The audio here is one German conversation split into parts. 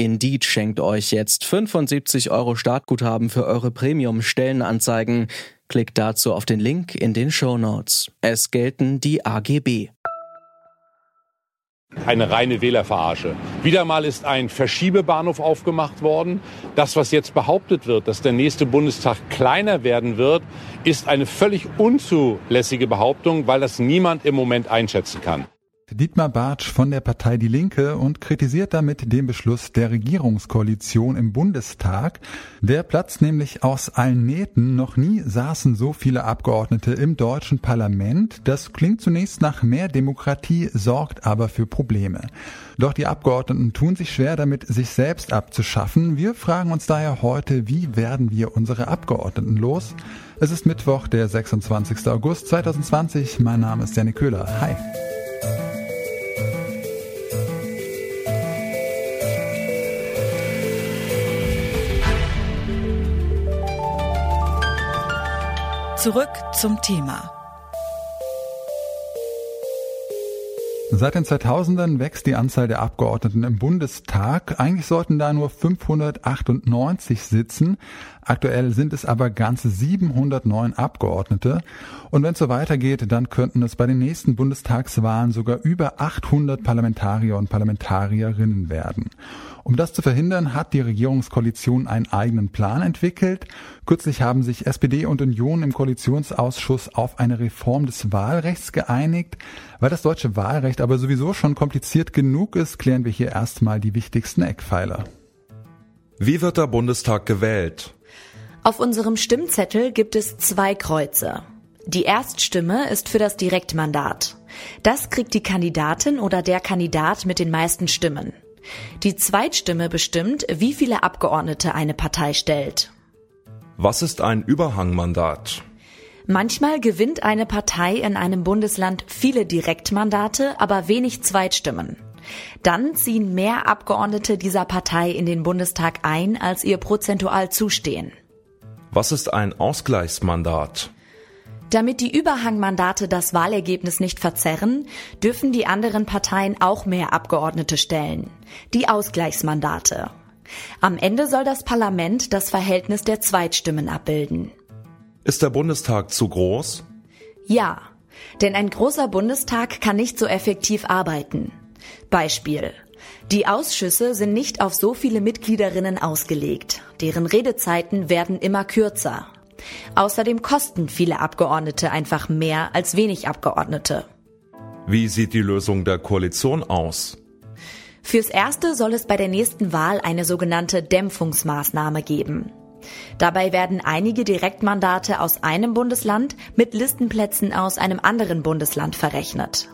Indeed schenkt euch jetzt 75 Euro Startguthaben für eure Premium-Stellenanzeigen. Klickt dazu auf den Link in den Show Notes. Es gelten die AGB. Eine reine Wählerverarsche. Wieder mal ist ein Verschiebebahnhof aufgemacht worden. Das, was jetzt behauptet wird, dass der nächste Bundestag kleiner werden wird, ist eine völlig unzulässige Behauptung, weil das niemand im Moment einschätzen kann. Dietmar Bartsch von der Partei Die Linke und kritisiert damit den Beschluss der Regierungskoalition im Bundestag. Der platzt nämlich aus allen Nähten. Noch nie saßen so viele Abgeordnete im deutschen Parlament. Das klingt zunächst nach mehr Demokratie, sorgt aber für Probleme. Doch die Abgeordneten tun sich schwer damit, sich selbst abzuschaffen. Wir fragen uns daher heute, wie werden wir unsere Abgeordneten los? Es ist Mittwoch, der 26. August 2020. Mein Name ist Janik Köhler. Hi. Zurück zum Thema. Seit den 2000ern wächst die Anzahl der Abgeordneten im Bundestag. Eigentlich sollten da nur 598 sitzen. Aktuell sind es aber ganze 709 Abgeordnete. Und wenn es so weitergeht, dann könnten es bei den nächsten Bundestagswahlen sogar über 800 Parlamentarier und Parlamentarierinnen werden. Um das zu verhindern, hat die Regierungskoalition einen eigenen Plan entwickelt. Kürzlich haben sich SPD und Union im Koalitionsausschuss auf eine Reform des Wahlrechts geeinigt. Weil das deutsche Wahlrecht aber sowieso schon kompliziert genug ist, klären wir hier erstmal die wichtigsten Eckpfeiler. Wie wird der Bundestag gewählt? Auf unserem Stimmzettel gibt es zwei Kreuze. Die Erststimme ist für das Direktmandat. Das kriegt die Kandidatin oder der Kandidat mit den meisten Stimmen. Die Zweitstimme bestimmt, wie viele Abgeordnete eine Partei stellt. Was ist ein Überhangmandat? Manchmal gewinnt eine Partei in einem Bundesland viele Direktmandate, aber wenig Zweitstimmen. Dann ziehen mehr Abgeordnete dieser Partei in den Bundestag ein, als ihr prozentual zustehen. Was ist ein Ausgleichsmandat? Damit die Überhangmandate das Wahlergebnis nicht verzerren, dürfen die anderen Parteien auch mehr Abgeordnete stellen. Die Ausgleichsmandate. Am Ende soll das Parlament das Verhältnis der Zweitstimmen abbilden. Ist der Bundestag zu groß? Ja, denn ein großer Bundestag kann nicht so effektiv arbeiten. Beispiel. Die Ausschüsse sind nicht auf so viele Mitgliederinnen ausgelegt. Deren Redezeiten werden immer kürzer. Außerdem kosten viele Abgeordnete einfach mehr als wenig Abgeordnete. Wie sieht die Lösung der Koalition aus? Fürs Erste soll es bei der nächsten Wahl eine sogenannte Dämpfungsmaßnahme geben. Dabei werden einige Direktmandate aus einem Bundesland mit Listenplätzen aus einem anderen Bundesland verrechnet.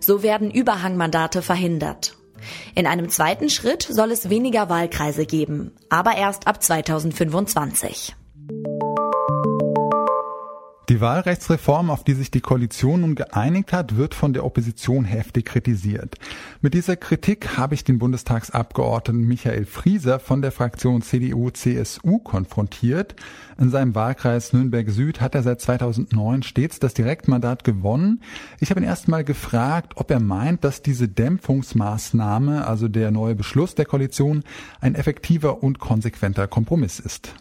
So werden Überhangmandate verhindert. In einem zweiten Schritt soll es weniger Wahlkreise geben, aber erst ab 2025. Die Wahlrechtsreform, auf die sich die Koalition nun geeinigt hat, wird von der Opposition heftig kritisiert. Mit dieser Kritik habe ich den Bundestagsabgeordneten Michael Frieser von der Fraktion CDU-CSU konfrontiert. In seinem Wahlkreis Nürnberg Süd hat er seit 2009 stets das Direktmandat gewonnen. Ich habe ihn erst mal gefragt, ob er meint, dass diese Dämpfungsmaßnahme, also der neue Beschluss der Koalition, ein effektiver und konsequenter Kompromiss ist.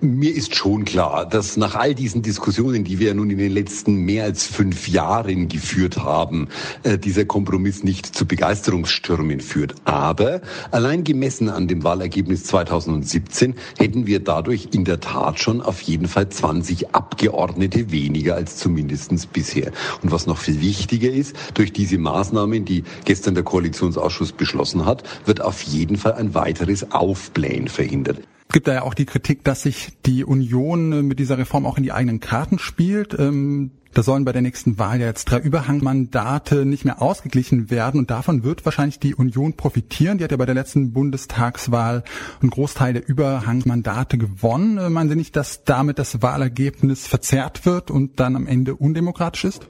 Mir ist schon klar, dass nach all diesen Diskussionen, die wir nun in den letzten mehr als fünf Jahren geführt haben, äh, dieser Kompromiss nicht zu Begeisterungsstürmen führt. Aber allein gemessen an dem Wahlergebnis 2017 hätten wir dadurch in der Tat schon auf jeden Fall 20 Abgeordnete weniger als zumindestens bisher. Und was noch viel wichtiger ist, durch diese Maßnahmen, die gestern der Koalitionsausschuss beschlossen hat, wird auf jeden Fall ein weiteres Aufblähen verhindert. Es gibt da ja auch die Kritik, dass sich die Union mit dieser Reform auch in die eigenen Karten spielt. Ähm, Da sollen bei der nächsten Wahl ja jetzt drei Überhangmandate nicht mehr ausgeglichen werden und davon wird wahrscheinlich die Union profitieren. Die hat ja bei der letzten Bundestagswahl einen Großteil der Überhangmandate gewonnen. Meinen Sie nicht, dass damit das Wahlergebnis verzerrt wird und dann am Ende undemokratisch ist?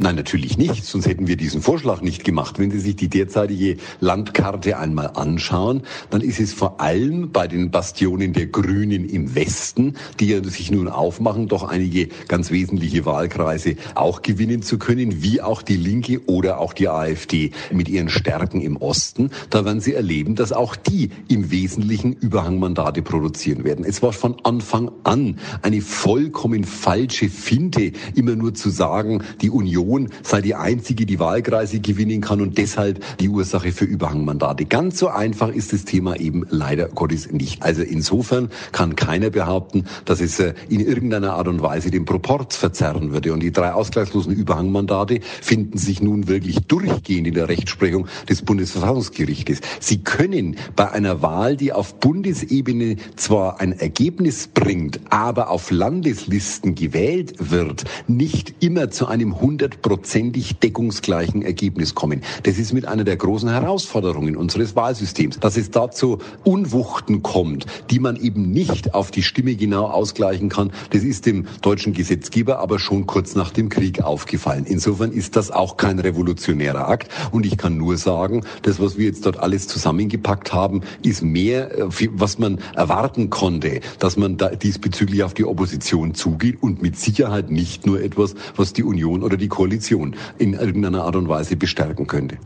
Nein, natürlich nicht, sonst hätten wir diesen Vorschlag nicht gemacht. Wenn Sie sich die derzeitige Landkarte einmal anschauen, dann ist es vor allem bei den Bastionen der Grünen im Westen, die ja sich nun aufmachen, doch einige ganz wesentliche Wahlkreise auch gewinnen zu können, wie auch die Linke oder auch die AfD mit ihren Stärken im Osten. Da werden Sie erleben, dass auch die im Wesentlichen Überhangmandate produzieren werden. Es war von Anfang an eine vollkommen falsche Finte, immer nur zu sagen, die Union Union sei die einzige, die Wahlkreise gewinnen kann und deshalb die Ursache für Überhangmandate. Ganz so einfach ist das Thema eben leider Gottes nicht. Also insofern kann keiner behaupten, dass es äh, in irgendeiner Art und Weise den Proporz verzerren würde. Und die drei ausgleichslosen Überhangmandate finden sich nun wirklich durchgehend in der Rechtsprechung des Bundesverfassungsgerichtes. Sie können bei einer Wahl, die auf Bundesebene zwar ein Ergebnis bringt, aber auf Landeslisten gewählt wird, nicht immer zu einem 100 hundertprozentig deckungsgleichen Ergebnis kommen. Das ist mit einer der großen Herausforderungen unseres Wahlsystems, dass es dazu Unwuchten kommt, die man eben nicht auf die Stimme genau ausgleichen kann. Das ist dem deutschen Gesetzgeber aber schon kurz nach dem Krieg aufgefallen. Insofern ist das auch kein revolutionärer Akt. Und ich kann nur sagen, das, was wir jetzt dort alles zusammengepackt haben, ist mehr, äh, was man erwarten konnte, dass man da diesbezüglich auf die Opposition zugeht und mit Sicherheit nicht nur etwas, was die Union oder die Koalition in irgendeiner Art und Weise bestärken könnte.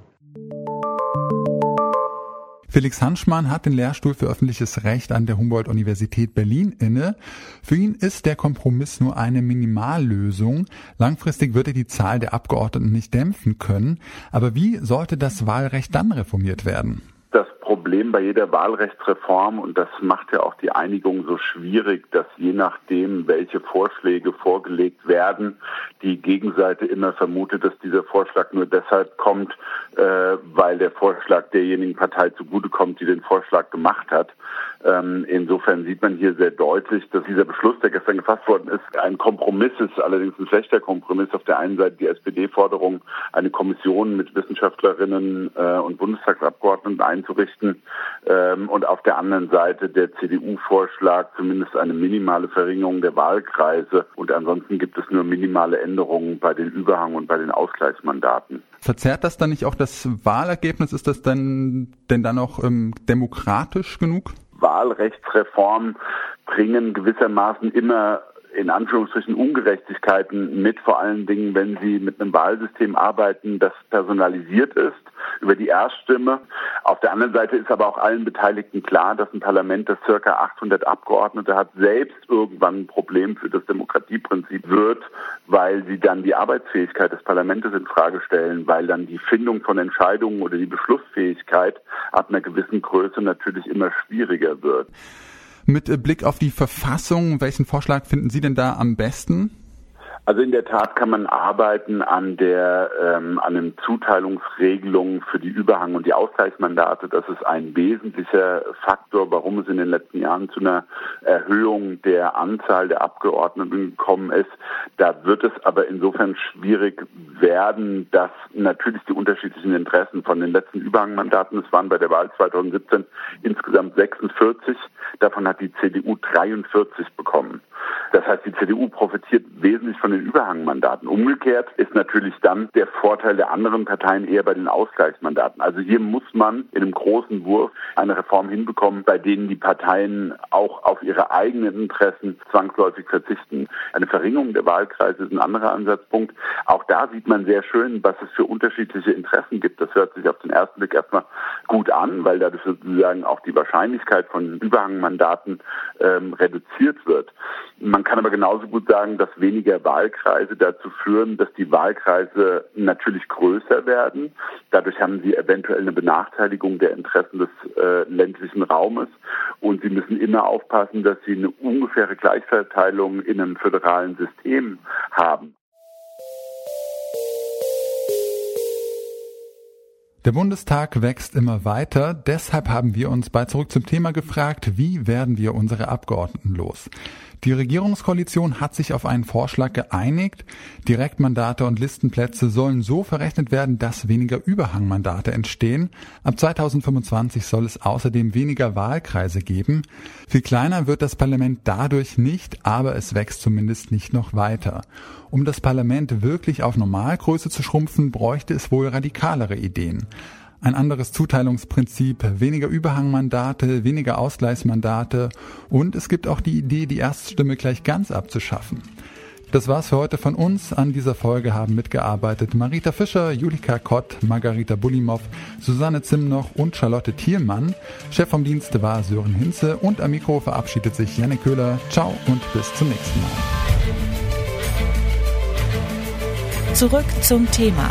Felix Hanschmann hat den Lehrstuhl für öffentliches Recht an der Humboldt-Universität Berlin inne. Für ihn ist der Kompromiss nur eine Minimallösung. Langfristig wird er die Zahl der Abgeordneten nicht dämpfen können. Aber wie sollte das Wahlrecht dann reformiert werden? Problem bei jeder Wahlrechtsreform, und das macht ja auch die Einigung so schwierig, dass je nachdem, welche Vorschläge vorgelegt werden, die Gegenseite immer vermutet, dass dieser Vorschlag nur deshalb kommt, äh, weil der Vorschlag derjenigen Partei zugutekommt, die den Vorschlag gemacht hat. Ähm, insofern sieht man hier sehr deutlich, dass dieser Beschluss, der gestern gefasst worden ist, ein Kompromiss ist, allerdings ein schlechter Kompromiss. Auf der einen Seite die SPD-Forderung, eine Kommission mit Wissenschaftlerinnen äh, und Bundestagsabgeordneten einzurichten ähm, und auf der anderen Seite der CDU-Vorschlag, zumindest eine minimale Verringerung der Wahlkreise und ansonsten gibt es nur minimale Änderungen bei den Überhang- und bei den Ausgleichsmandaten. Verzerrt das dann nicht auch das Wahlergebnis? Ist das denn, denn dann auch ähm, demokratisch genug? Wahlrechtsreform bringen gewissermaßen immer in Anführungsstrichen Ungerechtigkeiten mit, vor allen Dingen, wenn sie mit einem Wahlsystem arbeiten, das personalisiert ist über die Erststimme. Auf der anderen Seite ist aber auch allen Beteiligten klar, dass ein Parlament, das circa 800 Abgeordnete hat, selbst irgendwann ein Problem für das Demokratieprinzip wird, weil sie dann die Arbeitsfähigkeit des Parlaments in Frage stellen, weil dann die Findung von Entscheidungen oder die Beschlussfähigkeit ab einer gewissen Größe natürlich immer schwieriger wird. Mit Blick auf die Verfassung, welchen Vorschlag finden Sie denn da am besten? Also in der Tat kann man arbeiten an der ähm, an den Zuteilungsregelungen für die Überhang- und die Ausgleichsmandate. Das ist ein wesentlicher Faktor, warum es in den letzten Jahren zu einer Erhöhung der Anzahl der Abgeordneten gekommen ist. Da wird es aber insofern schwierig werden, dass natürlich die unterschiedlichen Interessen von den letzten Überhangmandaten, es waren bei der Wahl 2017 insgesamt 46, davon hat die CDU 43 bekommen. Das heißt, die CDU profitiert wesentlich von den Überhangmandaten. Umgekehrt ist natürlich dann der Vorteil der anderen Parteien eher bei den Ausgleichsmandaten. Also hier muss man in einem großen Wurf eine Reform hinbekommen, bei denen die Parteien auch auf ihre eigenen Interessen zwangsläufig verzichten. Eine Verringerung der Wahlkreise ist ein anderer Ansatzpunkt. Auch da sieht man sehr schön, was es für unterschiedliche Interessen gibt. Das hört sich auf den ersten Blick erstmal gut an, weil dadurch sozusagen auch die Wahrscheinlichkeit von Überhangmandaten ähm, reduziert wird. Man kann aber genauso gut sagen, dass weniger Wahlkreise dazu führen, dass die Wahlkreise natürlich größer werden. Dadurch haben sie eventuell eine Benachteiligung der Interessen des äh, ländlichen Raumes. Und sie müssen immer aufpassen, dass sie eine ungefähre Gleichverteilung in einem föderalen System haben. Der Bundestag wächst immer weiter. Deshalb haben wir uns bei Zurück zum Thema gefragt, wie werden wir unsere Abgeordneten los? Die Regierungskoalition hat sich auf einen Vorschlag geeinigt. Direktmandate und Listenplätze sollen so verrechnet werden, dass weniger Überhangmandate entstehen. Ab 2025 soll es außerdem weniger Wahlkreise geben. Viel kleiner wird das Parlament dadurch nicht, aber es wächst zumindest nicht noch weiter. Um das Parlament wirklich auf Normalgröße zu schrumpfen, bräuchte es wohl radikalere Ideen ein anderes Zuteilungsprinzip, weniger Überhangmandate, weniger Ausgleichsmandate und es gibt auch die Idee, die Erststimme gleich ganz abzuschaffen. Das war's für heute von uns. An dieser Folge haben mitgearbeitet Marita Fischer, Julika Kott, Margarita Bulimov, Susanne Zimnoch und Charlotte Thielmann. Chef vom Dienst war Sören Hinze und am Mikro verabschiedet sich Janne Köhler. Ciao und bis zum nächsten Mal. Zurück zum Thema